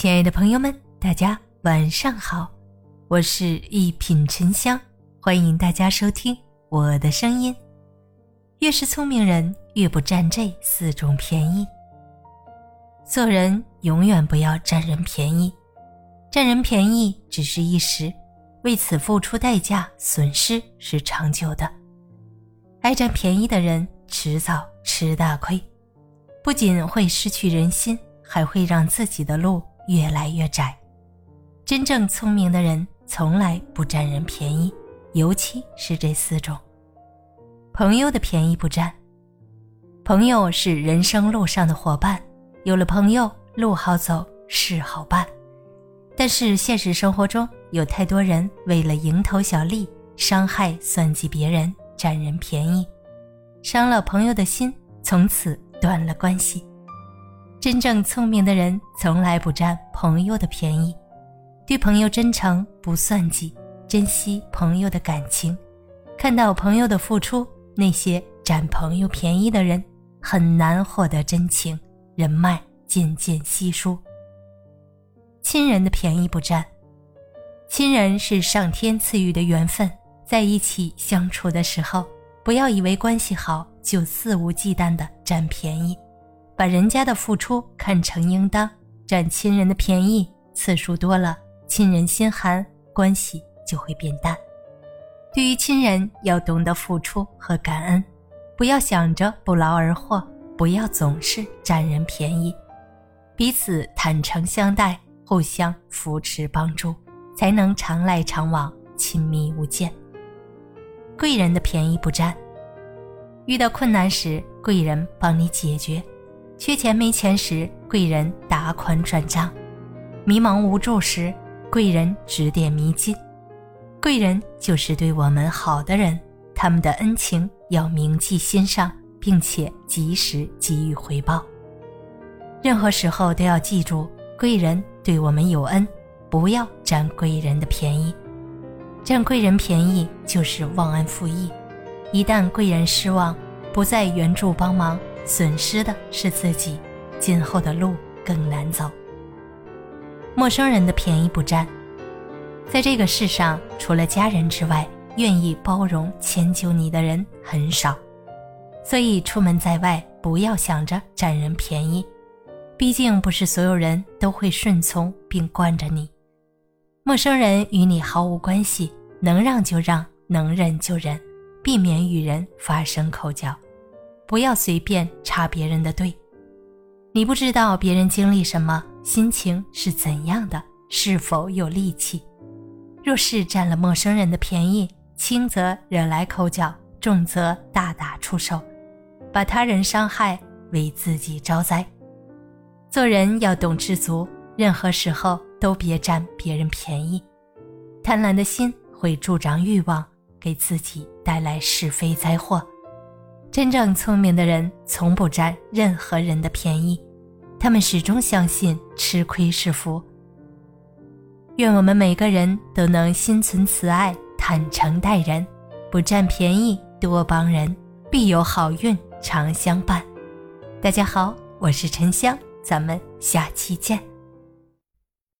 亲爱的朋友们，大家晚上好，我是一品沉香，欢迎大家收听我的声音。越是聪明人，越不占这四种便宜。做人永远不要占人便宜，占人便宜只是一时，为此付出代价、损失是长久的。爱占便宜的人，迟早吃大亏，不仅会失去人心，还会让自己的路。越来越窄。真正聪明的人从来不占人便宜，尤其是这四种。朋友的便宜不占。朋友是人生路上的伙伴，有了朋友，路好走，事好办。但是现实生活中有太多人为了蝇头小利，伤害、算计别人，占人便宜，伤了朋友的心，从此断了关系。真正聪明的人从来不占朋友的便宜，对朋友真诚，不算计，珍惜朋友的感情，看到朋友的付出。那些占朋友便宜的人很难获得真情，人脉渐渐稀疏。亲人的便宜不占，亲人是上天赐予的缘分，在一起相处的时候，不要以为关系好就肆无忌惮的占便宜。把人家的付出看成应当，占亲人的便宜次数多了，亲人心寒，关系就会变淡。对于亲人，要懂得付出和感恩，不要想着不劳而获，不要总是占人便宜，彼此坦诚相待，互相扶持帮助，才能常来常往，亲密无间。贵人的便宜不占，遇到困难时，贵人帮你解决。缺钱没钱时，贵人打款转账；迷茫无助时，贵人指点迷津。贵人就是对我们好的人，他们的恩情要铭记心上，并且及时给予回报。任何时候都要记住，贵人对我们有恩，不要占贵人的便宜。占贵人便宜就是忘恩负义，一旦贵人失望，不再援助帮忙。损失的是自己，今后的路更难走。陌生人的便宜不占，在这个世上，除了家人之外，愿意包容迁就你的人很少。所以出门在外，不要想着占人便宜，毕竟不是所有人都会顺从并惯着你。陌生人与你毫无关系，能让就让，能忍就忍，避免与人发生口角。不要随便插别人的队，你不知道别人经历什么，心情是怎样的，是否有力气。若是占了陌生人的便宜，轻则惹来口角，重则大打出手，把他人伤害，为自己招灾。做人要懂知足，任何时候都别占别人便宜。贪婪的心会助长欲望，给自己带来是非灾祸。真正聪明的人从不占任何人的便宜，他们始终相信吃亏是福。愿我们每个人都能心存慈爱，坦诚待人，不占便宜，多帮人，必有好运常相伴。大家好，我是沉香，咱们下期见。